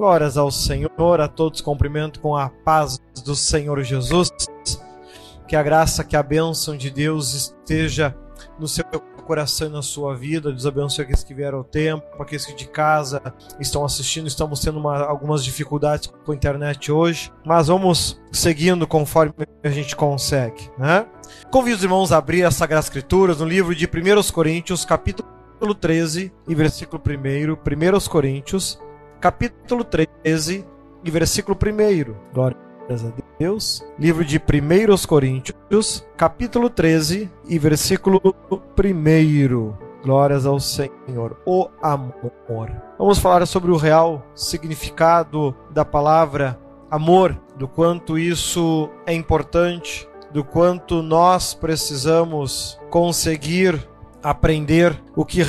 Glórias ao Senhor, a todos cumprimento com a paz do Senhor Jesus. Que a graça, que a bênção de Deus esteja no seu coração e na sua vida. Deus abençoe aqueles que vieram ao tempo, aqueles que de casa estão assistindo. Estamos tendo uma, algumas dificuldades com a internet hoje, mas vamos seguindo conforme a gente consegue, né? Convido os irmãos a abrir as Sagradas Escrituras no livro de 1 Coríntios, capítulo 13 e versículo 1. 1 Coríntios, capítulo 13 e versículo 1. Glória a Deus. Livro de 1 Coríntios, capítulo 13 e versículo 1. Glórias ao Senhor. O amor. Vamos falar sobre o real significado da palavra amor, do quanto isso é importante, do quanto nós precisamos conseguir aprender o que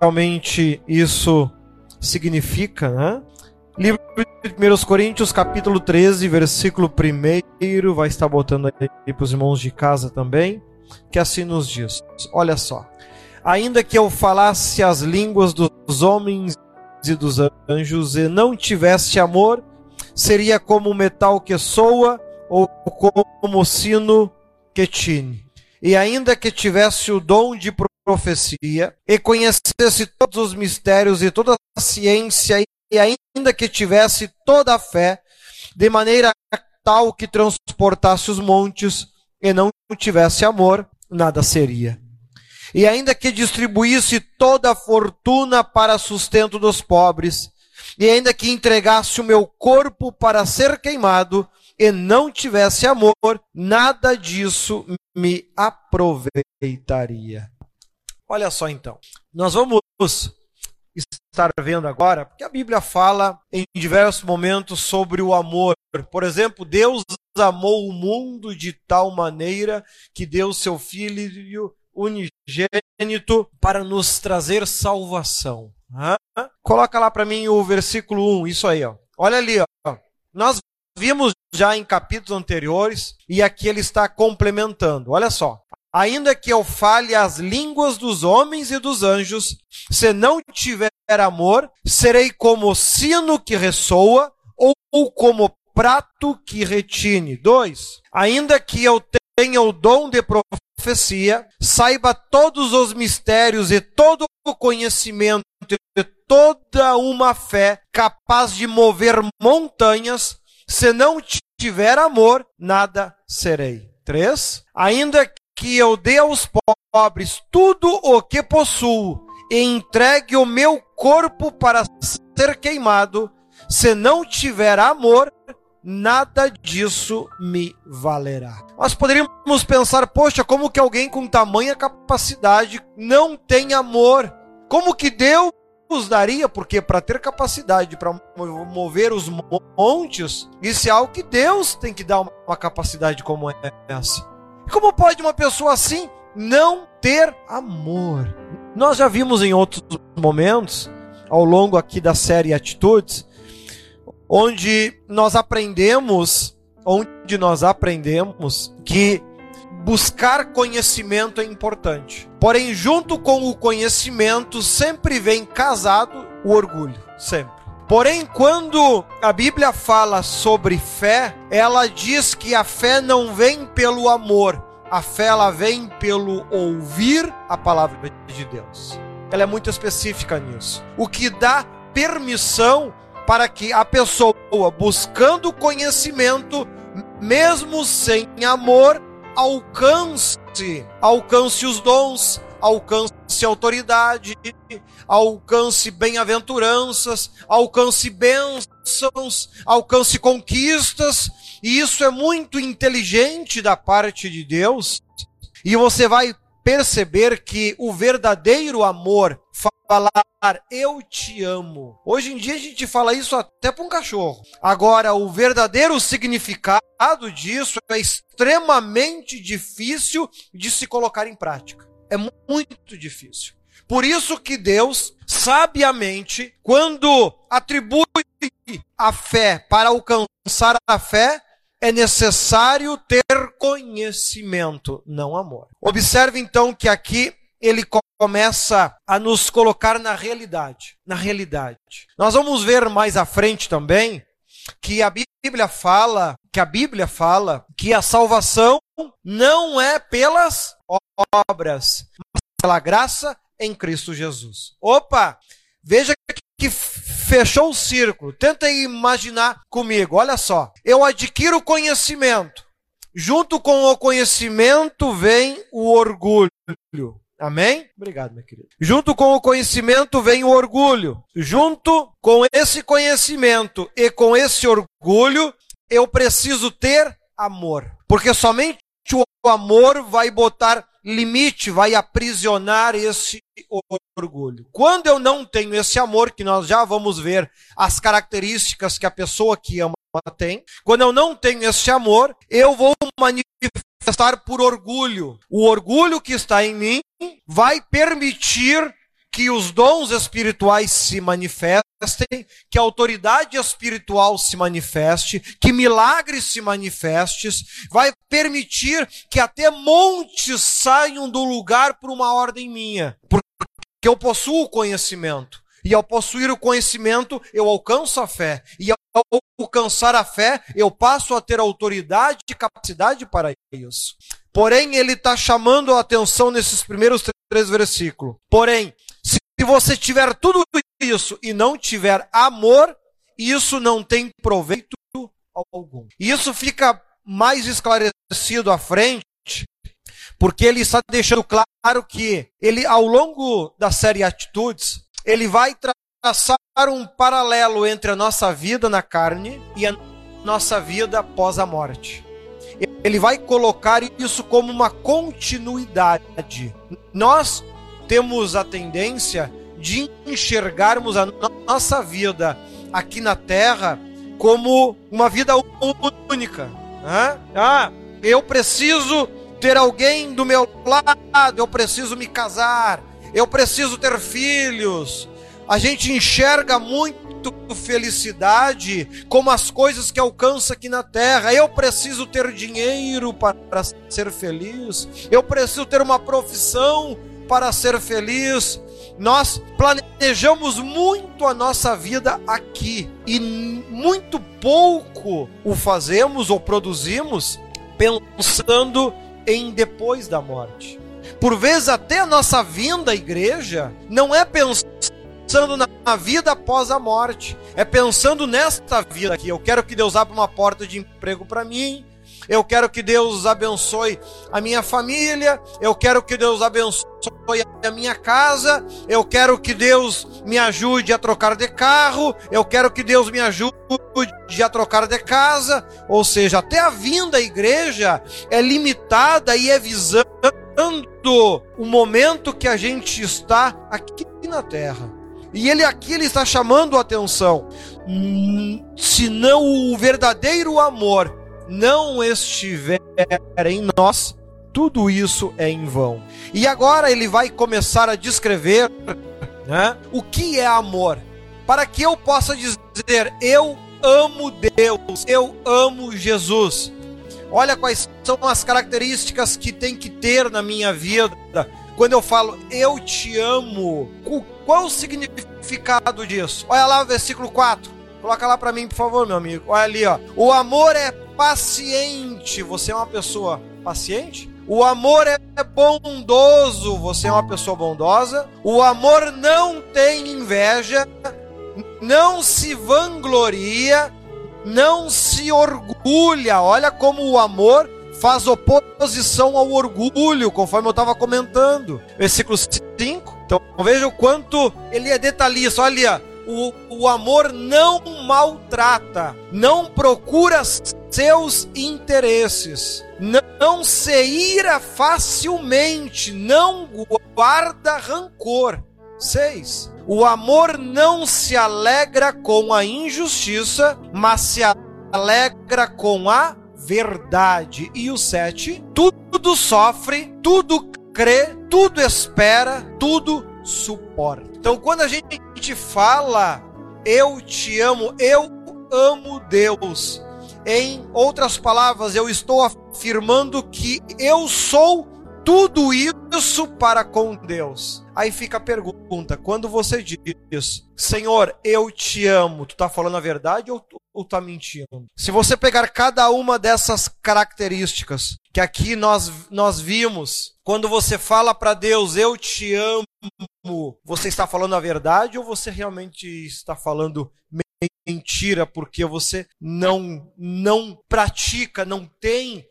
realmente isso significa, né? Livro de 1 Coríntios, capítulo 13, versículo 1, vai estar botando aí para os irmãos de casa também, que assim nos diz: Olha só. Ainda que eu falasse as línguas dos homens e dos anjos e não tivesse amor, seria como metal que soa ou como sino que tine. E ainda que tivesse o dom de profecia e conhecesse todos os mistérios e toda a ciência e ainda que tivesse toda a fé, de maneira tal que transportasse os montes e não tivesse amor, nada seria. E ainda que distribuísse toda a fortuna para sustento dos pobres, e ainda que entregasse o meu corpo para ser queimado, e não tivesse amor, nada disso me aproveitaria. Olha só então. Nós vamos estar vendo agora, porque a Bíblia fala em diversos momentos sobre o amor. Por exemplo, Deus amou o mundo de tal maneira que deu seu filho unigênito para nos trazer salvação. Coloca lá para mim o versículo 1, isso aí, ó. Olha ali, ó. Nós vimos já em capítulos anteriores e aqui ele está complementando. Olha só. Ainda que eu fale as línguas dos homens e dos anjos, se não tiver amor, serei como sino que ressoa ou como prato que retine. Dois. Ainda que eu tenha o dom de profecia, saiba todos os mistérios e todo o conhecimento e toda uma fé capaz de mover montanhas, se não tiver amor, nada serei. 3. Ainda que eu dê aos pobres tudo o que possuo e entregue o meu corpo para ser queimado, se não tiver amor, nada disso me valerá. Nós poderíamos pensar, poxa, como que alguém com tamanha capacidade não tem amor? Como que Deus nos daria? Porque para ter capacidade para mover os montes, isso é algo que Deus tem que dar uma capacidade como essa. Como pode uma pessoa assim não ter amor? Nós já vimos em outros momentos, ao longo aqui da série Atitudes, onde nós aprendemos, onde nós aprendemos que buscar conhecimento é importante. Porém, junto com o conhecimento sempre vem casado o orgulho, sempre. Porém, quando a Bíblia fala sobre fé, ela diz que a fé não vem pelo amor, a fé ela vem pelo ouvir a palavra de Deus. Ela é muito específica nisso. O que dá permissão para que a pessoa, buscando conhecimento, mesmo sem amor, alcance, alcance os dons, alcance autoridade, alcance bem-aventuranças, alcance bênçãos, alcance conquistas, e isso é muito inteligente da parte de Deus. E você vai perceber que o verdadeiro amor, falar eu te amo. Hoje em dia a gente fala isso até para um cachorro. Agora, o verdadeiro significado disso é extremamente difícil de se colocar em prática. É muito difícil. Por isso que Deus, sabiamente, quando atribui a fé para alcançar a fé, é necessário ter conhecimento, não amor. Observe então que aqui ele começa a nos colocar na realidade, na realidade. Nós vamos ver mais à frente também que a Bíblia fala, que a Bíblia fala que a salvação não é pelas obras, mas pela graça em Cristo Jesus. Opa, veja que fechou o círculo. Tenta imaginar comigo. Olha só. Eu adquiro conhecimento. Junto com o conhecimento vem o orgulho. Amém? Obrigado, meu querido. Junto com o conhecimento vem o orgulho. Junto com esse conhecimento e com esse orgulho, eu preciso ter amor. Porque somente o amor vai botar limite, vai aprisionar esse orgulho. Quando eu não tenho esse amor, que nós já vamos ver as características que a pessoa que ama tem, quando eu não tenho esse amor, eu vou manifestar por orgulho. O orgulho que está em mim vai permitir que os dons espirituais se manifestem, que a autoridade espiritual se manifeste, que milagres se manifestem, vai permitir que até montes saiam do lugar por uma ordem minha, porque eu possuo o conhecimento. E ao possuir o conhecimento, eu alcanço a fé. E ao alcançar a fé, eu passo a ter autoridade e capacidade para isso. Porém, ele está chamando a atenção nesses primeiros três versículos. Porém, se você tiver tudo isso e não tiver amor, isso não tem proveito algum. Isso fica mais esclarecido à frente, porque ele está deixando claro que ele, ao longo da série Atitudes, ele vai traçar um paralelo entre a nossa vida na carne e a nossa vida após a morte. Ele vai colocar isso como uma continuidade. Nós temos a tendência de enxergarmos a nossa vida aqui na Terra como uma vida única. Ah, eu preciso ter alguém do meu lado, eu preciso me casar, eu preciso ter filhos. A gente enxerga muito felicidade como as coisas que alcança aqui na terra. Eu preciso ter dinheiro para ser feliz. Eu preciso ter uma profissão para ser feliz. Nós planejamos muito a nossa vida aqui e muito pouco o fazemos ou produzimos pensando em depois da morte. Por vezes, até a nossa vinda à igreja não é pensando na vida após a morte, é pensando nesta vida aqui. Eu quero que Deus abra uma porta de emprego para mim, eu quero que Deus abençoe a minha família. Eu quero que Deus abençoe a minha casa. Eu quero que Deus me ajude a trocar de carro. Eu quero que Deus me ajude a trocar de casa. Ou seja, até a vinda à igreja é limitada e é visando o momento que a gente está aqui na terra. E ele aqui ele está chamando a atenção. Hum, se não o verdadeiro amor não estiver em nós, tudo isso é em vão. E agora ele vai começar a descrever né, o que é amor, para que eu possa dizer: eu amo Deus, eu amo Jesus. Olha quais são as características que tem que ter na minha vida. Quando eu falo eu te amo, qual o significado disso? Olha lá o versículo 4. Coloca lá para mim, por favor, meu amigo. Olha ali, ó. O amor é paciente. Você é uma pessoa paciente? O amor é bondoso. Você é uma pessoa bondosa. O amor não tem inveja, não se vangloria, não se orgulha. Olha como o amor faz oposição ao orgulho, conforme eu estava comentando. Versículo 5. Então veja o quanto ele é detalhista. Olha, o, o amor não maltrata, não procura seus interesses, não se ira facilmente, não guarda rancor. 6. O amor não se alegra com a injustiça, mas se alegra com a verdade. E o 7. Tudo sofre, tudo crê, tudo espera, tudo suporta. Então, quando a gente fala, eu te amo, eu amo Deus. Em outras palavras, eu estou afirmando que eu sou tudo isso para com Deus. Aí fica a pergunta: quando você diz, Senhor, eu te amo, tu está falando a verdade ou está mentindo? Se você pegar cada uma dessas características que aqui nós, nós vimos, quando você fala para Deus, eu te amo, você está falando a verdade ou você realmente está falando mentira porque você não não pratica, não tem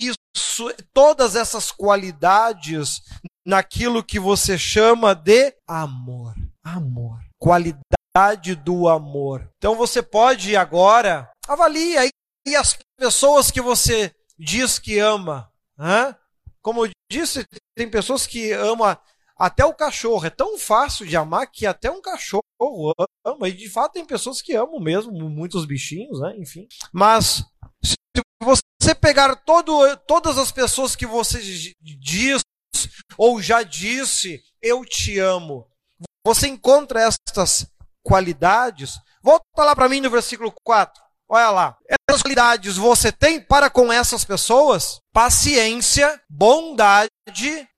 isso, todas essas qualidades naquilo que você chama de amor. Amor. Qualidade do amor. Então você pode agora avaliar aí as pessoas que você diz que ama. Hã? Como eu disse, tem pessoas que amam até o cachorro. É tão fácil de amar que até um cachorro ama. E de fato tem pessoas que amam mesmo, muitos bichinhos, né? Enfim. Mas se você pegar todo, todas as pessoas que você diz ou já disse, eu te amo, você encontra estas qualidades. Volta lá para mim no versículo 4. Olha lá. Essas qualidades você tem para com essas pessoas? Paciência, bondade,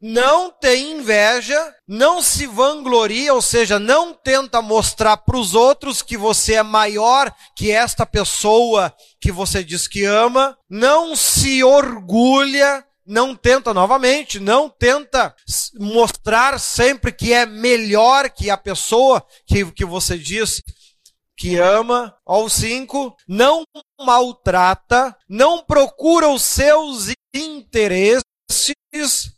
não tem inveja, não se vangloria, ou seja, não tenta mostrar para os outros que você é maior que esta pessoa que você diz que ama, não se orgulha, não tenta novamente, não tenta mostrar sempre que é melhor que a pessoa que, que você diz que ama. Ao 5, não maltrata, não procura os seus interesses.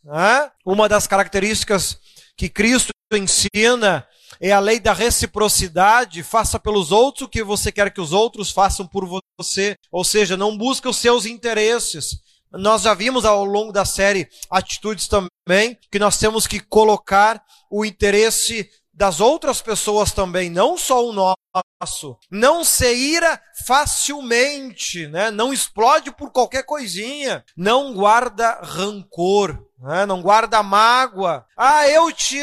Né? Uma das características que Cristo ensina é a lei da reciprocidade. Faça pelos outros o que você quer que os outros façam por você. Ou seja, não busca os seus interesses. Nós já vimos ao longo da série atitudes também que nós temos que colocar o interesse das outras pessoas também, não só o nosso. Não se ira facilmente, né? não explode por qualquer coisinha, não guarda rancor, né? não guarda mágoa. Ah, eu te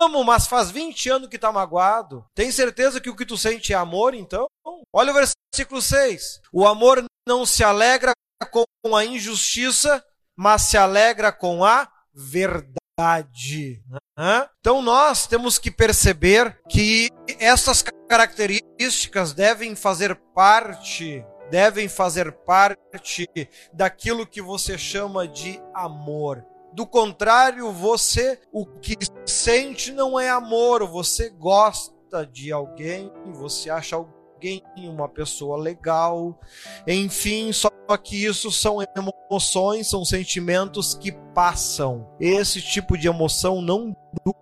amo, mas faz 20 anos que está magoado. Tem certeza que o que tu sente é amor, então? Olha o versículo 6. O amor não se alegra com a injustiça, mas se alegra com a verdade? Então nós temos que perceber que essas características devem fazer parte, devem fazer parte daquilo que você chama de amor. Do contrário, você o que sente não é amor, você gosta de alguém, você acha alguém uma pessoa legal, enfim, só que isso são emoções, são sentimentos que passam. Esse tipo de emoção não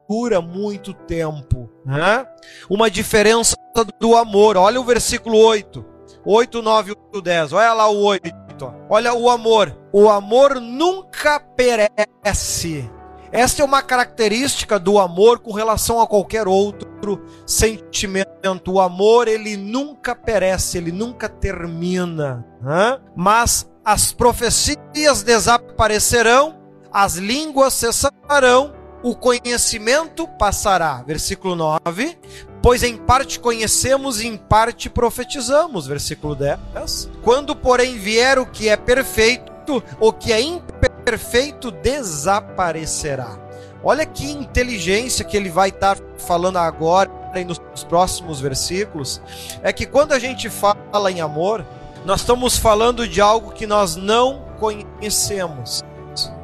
dura muito tempo. Né? Uma diferença do amor, olha o versículo 8. 8, 9 e 10. Olha lá o 8. Olha o amor. O amor nunca perece. Esta é uma característica do amor com relação a qualquer outro sentimento. O amor, ele nunca perece, ele nunca termina. Né? Mas as profecias desaparecerão, as línguas cessarão, o conhecimento passará. Versículo 9. Pois em parte conhecemos e em parte profetizamos. Versículo 10. Quando, porém, vier o que é perfeito, o que é imperfeito desaparecerá. Olha que inteligência que ele vai estar falando agora e nos próximos versículos. É que quando a gente fala em amor, nós estamos falando de algo que nós não conhecemos.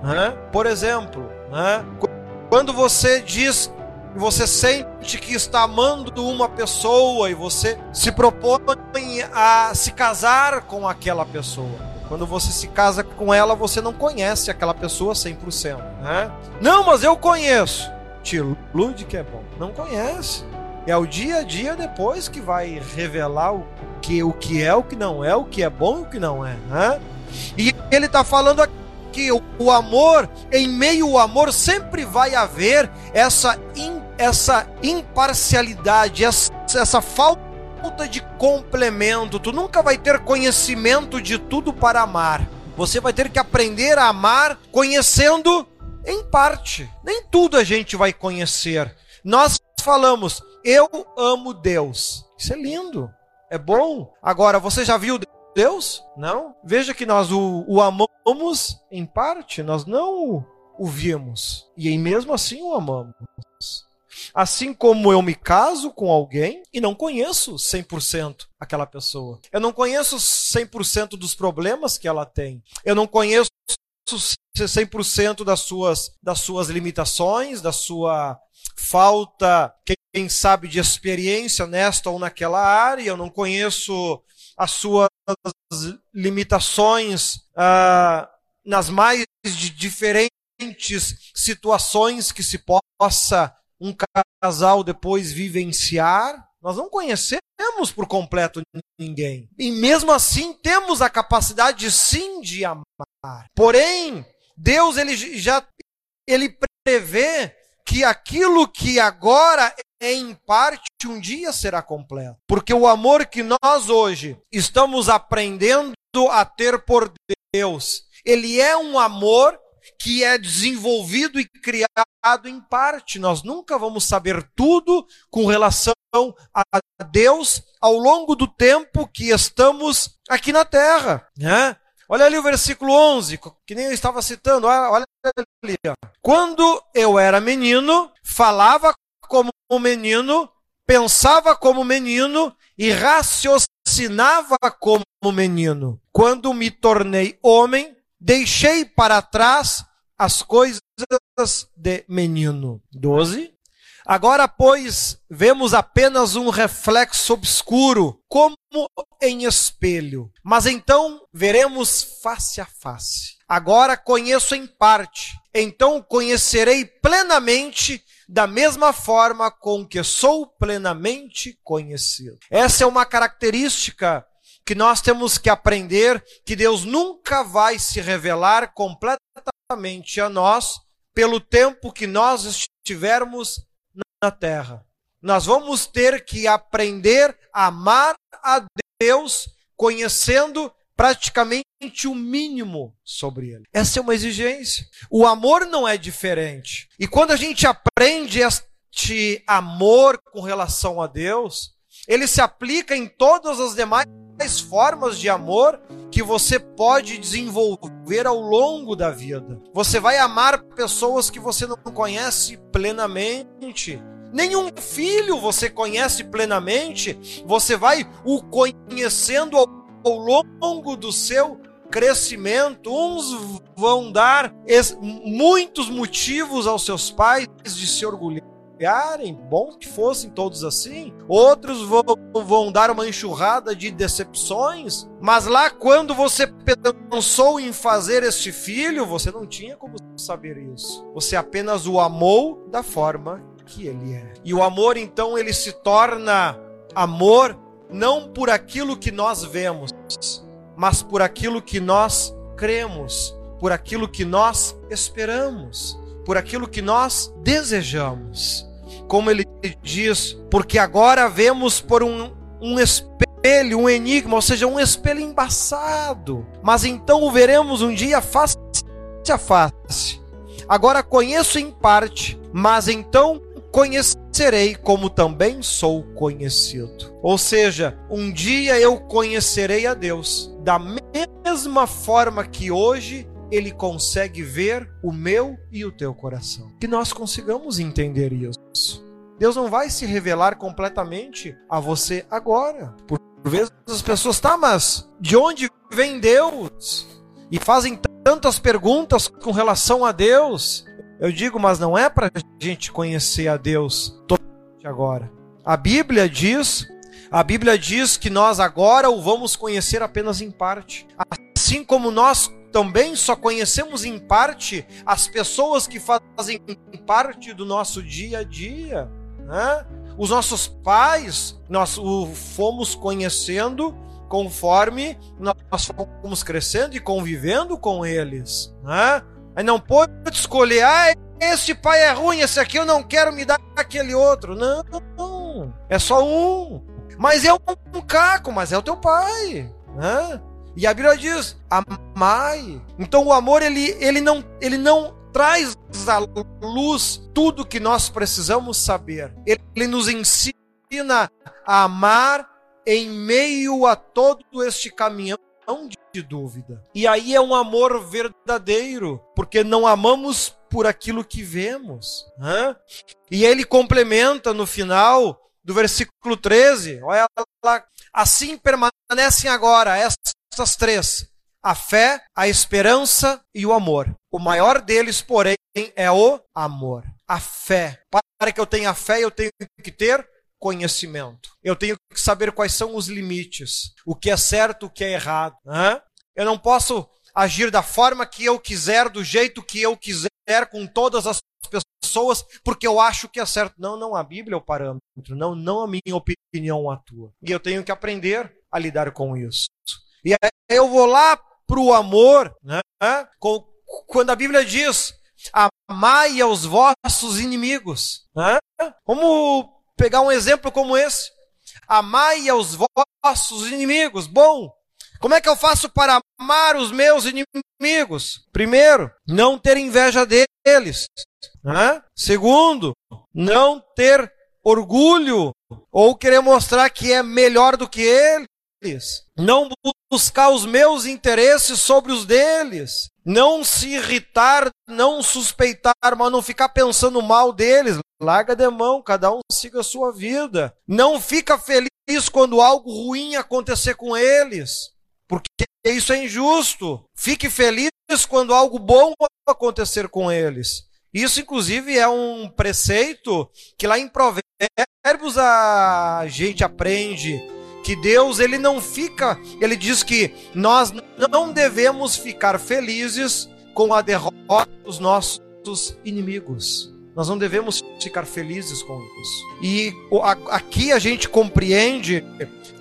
Né? Por exemplo, né? quando você diz, você sente que está amando uma pessoa e você se propõe a se casar com aquela pessoa. Quando você se casa com ela, você não conhece aquela pessoa 100%. Né? Não, mas eu conheço. Te ilude que é bom. Não conhece. É o dia a dia depois que vai revelar o que, o que é, o que não é, o que é bom e o que não é. Né? E ele está falando aqui, o, o amor, em meio ao amor, sempre vai haver essa, in, essa imparcialidade, essa, essa falta de complemento. Tu nunca vai ter conhecimento de tudo para amar. Você vai ter que aprender a amar conhecendo em parte. Nem tudo a gente vai conhecer. Nós falamos, eu amo Deus. Isso é lindo. É bom. Agora, você já viu Deus? Não? Veja que nós o, o amamos em parte, nós não o vimos e mesmo assim o amamos. Assim como eu me caso com alguém e não conheço 100% aquela pessoa. Eu não conheço 100% dos problemas que ela tem. Eu não conheço 100% das suas, das suas limitações, da sua falta, quem sabe, de experiência nesta ou naquela área. Eu não conheço as suas limitações ah, nas mais diferentes situações que se possa um casal depois vivenciar. Nós não conhecemos por completo ninguém. E mesmo assim temos a capacidade sim de amar. Porém, Deus ele já ele prevê que aquilo que agora é em parte um dia será completo. Porque o amor que nós hoje estamos aprendendo a ter por Deus, ele é um amor que é desenvolvido e criado em parte. Nós nunca vamos saber tudo com relação a Deus ao longo do tempo que estamos aqui na terra. Né? Olha ali o versículo 11, que nem eu estava citando. Olha ali. Quando eu era menino, falava como menino, pensava como menino e raciocinava como menino. Quando me tornei homem, deixei para trás as coisas de menino. 12. Agora, pois, vemos apenas um reflexo obscuro, como em espelho. Mas então veremos face a face. Agora conheço em parte, então conhecerei plenamente da mesma forma com que sou plenamente conhecido. Essa é uma característica que nós temos que aprender que Deus nunca vai se revelar completamente a nós pelo tempo que nós estivermos na terra. Nós vamos ter que aprender a amar a Deus conhecendo praticamente o mínimo sobre ele. Essa é uma exigência. O amor não é diferente. E quando a gente aprende este amor com relação a Deus, ele se aplica em todas as demais formas de amor que você pode desenvolver ao longo da vida. Você vai amar pessoas que você não conhece plenamente. Nenhum filho você conhece plenamente. Você vai o conhecendo ao, ao longo do seu crescimento. Uns vão dar muitos motivos aos seus pais de se orgulhar bom que fossem todos assim. Outros vão, vão dar uma enxurrada de decepções. Mas lá, quando você pensou em fazer este filho, você não tinha como saber isso. Você apenas o amou da forma que ele é. E o amor, então, ele se torna amor não por aquilo que nós vemos, mas por aquilo que nós cremos, por aquilo que nós esperamos, por aquilo que nós desejamos como ele diz, porque agora vemos por um, um espelho, um enigma, ou seja, um espelho embaçado. Mas então o veremos um dia face a face. Agora conheço em parte, mas então conhecerei como também sou conhecido. Ou seja, um dia eu conhecerei a Deus da mesma forma que hoje ele consegue ver o meu e o teu coração. Que nós consigamos entender isso. Deus não vai se revelar completamente a você agora. Por vezes as pessoas, tá, mas de onde vem Deus? E fazem tantas perguntas com relação a Deus. Eu digo, mas não é para a gente conhecer a Deus totalmente agora. A Bíblia diz, a Bíblia diz que nós agora o vamos conhecer apenas em parte. Assim como nós também só conhecemos em parte as pessoas que fazem parte do nosso dia a dia. Né? Os nossos pais, nós o fomos conhecendo conforme nós fomos crescendo e convivendo com eles. Né? Aí não pode escolher, ah, esse pai é ruim, esse aqui eu não quero me dar aquele outro. Não, não. é só um. Mas é um caco, mas é o teu pai. Né? E a Bíblia diz: amai. Então o amor ele, ele, não, ele não traz à luz tudo que nós precisamos saber. Ele nos ensina a amar em meio a todo este caminhão de dúvida. E aí é um amor verdadeiro, porque não amamos por aquilo que vemos. Né? E ele complementa no final do versículo 13, olha lá, assim permanecem agora estas três: a fé, a esperança e o amor. O maior deles, porém, é o amor. A fé. Para que eu tenha fé, eu tenho que ter conhecimento. Eu tenho que saber quais são os limites, o que é certo, o que é errado. Né? Eu não posso agir da forma que eu quiser, do jeito que eu quiser, com todas as pessoas, porque eu acho que é certo. Não, não, a Bíblia é o parâmetro, não, não a minha opinião atua. E eu tenho que aprender a lidar com isso. E aí eu vou lá para o amor, né? quando a Bíblia diz: amai aos vossos inimigos. Né? Vamos pegar um exemplo como esse. Amai aos vossos inimigos. Bom, como é que eu faço para amar os meus inimigos? Primeiro, não ter inveja deles. Né? Segundo, não ter orgulho ou querer mostrar que é melhor do que eles. Não buscar os meus interesses sobre os deles. Não se irritar, não suspeitar, mas não ficar pensando mal deles. Larga de mão, cada um siga a sua vida. Não fica feliz quando algo ruim acontecer com eles porque isso é injusto. Fique feliz quando algo bom acontecer com eles. Isso, inclusive, é um preceito que lá em Provérbios a gente aprende que Deus ele não fica, ele diz que nós não devemos ficar felizes com a derrota dos nossos inimigos. Nós não devemos ficar felizes com isso. E aqui a gente compreende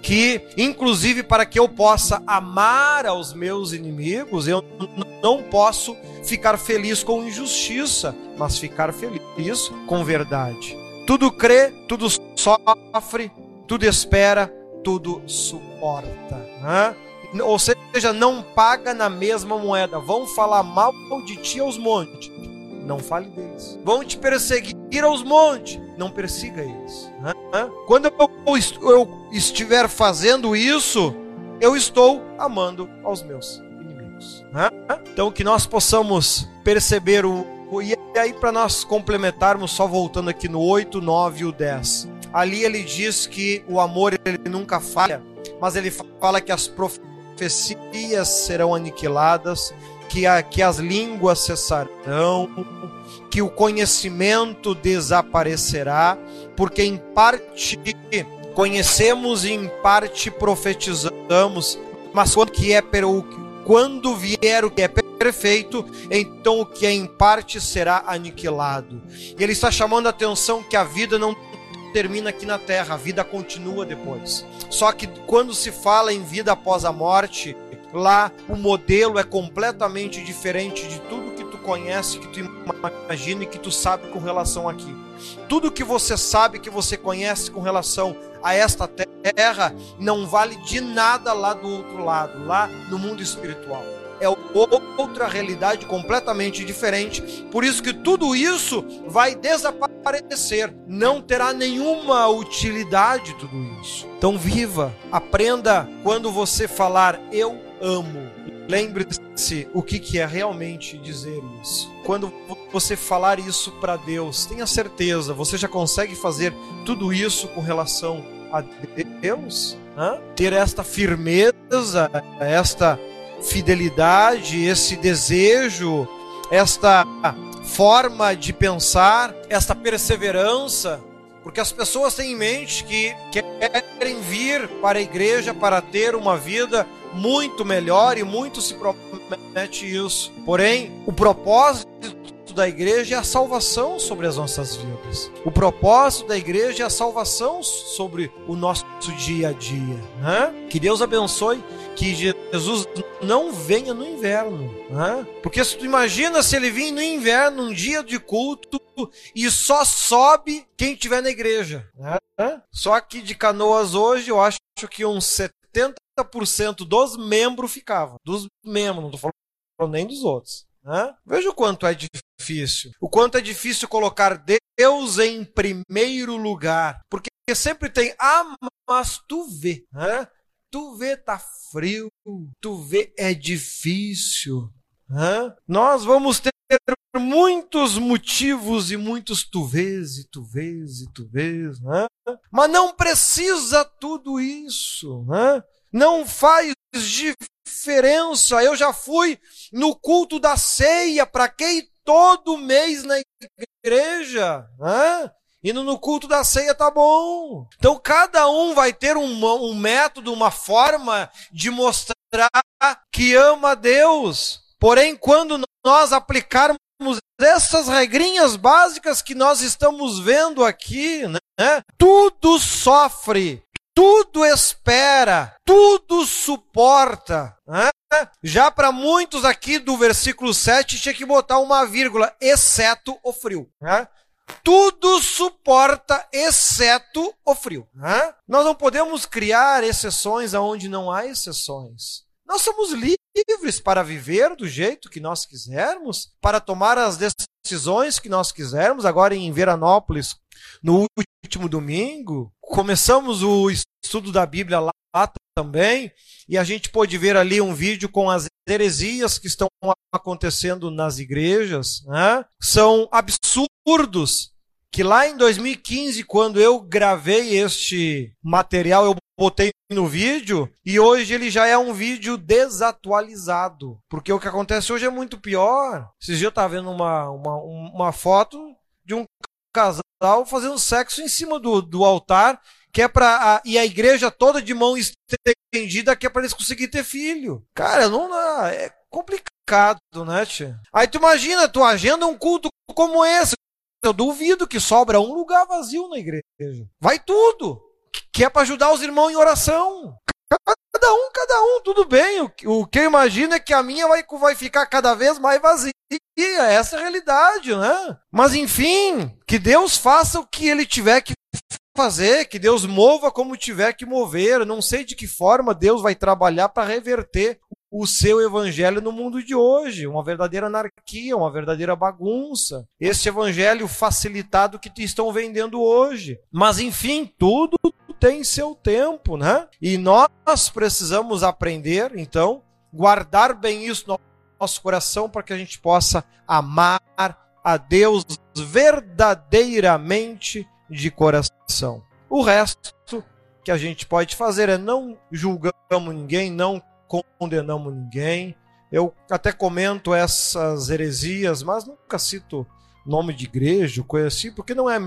que, inclusive, para que eu possa amar aos meus inimigos, eu não posso ficar feliz com injustiça, mas ficar feliz com verdade. Tudo crê, tudo sofre, tudo espera, tudo suporta. Né? Ou seja, não paga na mesma moeda. Vão falar mal de ti aos montes não fale deles. Vão te perseguir aos montes, não persiga eles. Quando eu estiver fazendo isso, eu estou amando aos meus inimigos. Então que nós possamos perceber o. E aí, para nós complementarmos, só voltando aqui no 8, 9 e o 10. Ali ele diz que o amor ele nunca falha, mas ele fala que as profecias serão aniquiladas, que, a, que as línguas cessarão, que o conhecimento desaparecerá, porque em parte conhecemos e em parte profetizamos, mas quando que é quando vier o que é perfeito, então o que é em parte será aniquilado. Ele está chamando a atenção que a vida não termina aqui na terra, a vida continua depois. Só que quando se fala em vida após a morte, Lá o modelo é completamente diferente de tudo que tu conhece, que tu imagina e que tu sabe com relação aqui. Tudo que você sabe, que você conhece com relação a esta terra, não vale de nada lá do outro lado, lá no mundo espiritual. É outra realidade completamente diferente. Por isso que tudo isso vai desaparecer. Não terá nenhuma utilidade tudo isso. Então viva, aprenda quando você falar eu amo. Lembre-se o que, que é realmente dizer isso. Quando você falar isso para Deus, tenha certeza, você já consegue fazer tudo isso com relação a Deus? Né? Ter esta firmeza, esta fidelidade, esse desejo, esta forma de pensar, esta perseverança, porque as pessoas têm em mente que querem vir para a igreja para ter uma vida muito melhor e muito se promete isso. Porém, o propósito da igreja é a salvação sobre as nossas vidas. O propósito da igreja é a salvação sobre o nosso dia a dia. Né? Que Deus abençoe que Jesus não venha no inverno. Né? Porque se tu imagina se ele vir no inverno, um dia de culto, e só sobe quem estiver na igreja. Né? Só que de canoas hoje, eu acho que uns 70% dos membros ficavam. Dos membros, não estou falando nem dos outros. Né? Veja o quanto é difícil. O quanto é difícil colocar Deus em primeiro lugar. Porque sempre tem, ah, mas tu vê. Né? Tu vê tá frio, tu vê é difícil. Hã? Nós vamos ter muitos motivos e muitos tu vês e tu vês e tu vês, né? mas não precisa tudo isso, né? não faz diferença. Eu já fui no culto da ceia, para quem todo mês na igreja, né? Indo no culto da ceia tá bom. Então cada um vai ter um, um método, uma forma de mostrar que ama a Deus. Porém, quando nós aplicarmos essas regrinhas básicas que nós estamos vendo aqui, né? Tudo sofre, tudo espera, tudo suporta. Né? Já para muitos aqui do versículo 7 tinha que botar uma vírgula, exceto o frio. Né? Tudo suporta, exceto o frio. Né? Nós não podemos criar exceções aonde não há exceções. Nós somos livres para viver do jeito que nós quisermos, para tomar as decisões que nós quisermos. Agora em Veranópolis, no último domingo, começamos o estudo da Bíblia lá também, e a gente pôde ver ali um vídeo com as heresias que estão acontecendo nas igrejas. Né? São absurdos que lá em 2015, quando eu gravei este material, eu botei no vídeo e hoje ele já é um vídeo desatualizado. Porque o que acontece hoje é muito pior. Esses dias eu estava vendo uma, uma, uma foto de um casal fazendo sexo em cima do, do altar, que é para e a igreja toda de mão estendida, que é para eles conseguirem ter filho. Cara, não é complicado, né, tia? Aí tu imagina, tu agenda um culto como esse, eu duvido que sobra um lugar vazio na igreja. Vai tudo que é para ajudar os irmãos em oração. Cada um, cada um, tudo bem. O, o que eu imagino é que a minha vai, vai ficar cada vez mais vazia. Essa é a realidade, né? Mas enfim, que Deus faça o que Ele tiver que fazer, que Deus mova como tiver que mover. Não sei de que forma Deus vai trabalhar para reverter o seu evangelho no mundo de hoje, uma verdadeira anarquia, uma verdadeira bagunça. Esse evangelho facilitado que te estão vendendo hoje. Mas enfim, tudo tem seu tempo, né? E nós precisamos aprender, então, guardar bem isso no nosso coração para que a gente possa amar a Deus verdadeiramente de coração. O resto que a gente pode fazer é não julgamos ninguém, não condenamos ninguém. Eu até comento essas heresias, mas nunca cito nome de igreja, coisa assim, porque não é,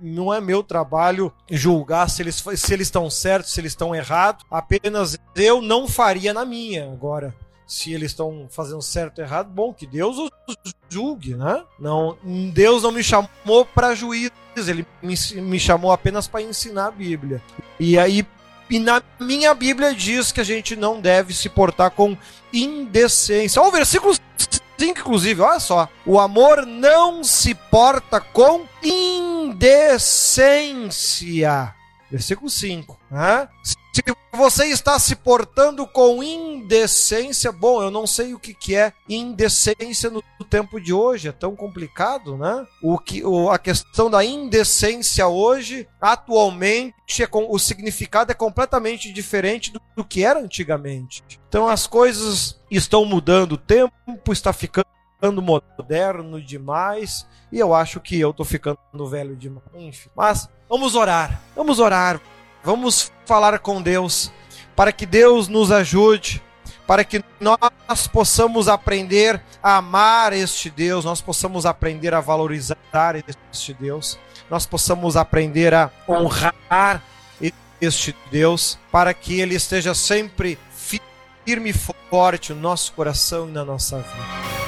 não é meu trabalho julgar se eles, se eles estão certos, se eles estão errados. Apenas eu não faria na minha. Agora, se eles estão fazendo certo ou errado, bom, que Deus os julgue, né? Não, Deus não me chamou para juízo, ele me, me chamou apenas para ensinar a Bíblia. E aí e na minha Bíblia diz que a gente não deve se portar com indecência. Olha o versículo 5, inclusive, olha só. O amor não se porta com indecência. Versículo 5. Né? Se você está se portando com indecência, bom, eu não sei o que, que é indecência no tempo de hoje, é tão complicado, né? O que, o, a questão da indecência hoje, atualmente, é, o significado é completamente diferente do, do que era antigamente. Então as coisas estão mudando, o tempo está ficando moderno demais e eu acho que eu tô ficando velho demais. Enfim, mas vamos orar, vamos orar, Vamos falar com Deus para que Deus nos ajude, para que nós possamos aprender a amar este Deus, nós possamos aprender a valorizar este Deus, nós possamos aprender a honrar este Deus, para que Ele esteja sempre firme e forte no nosso coração e na nossa vida.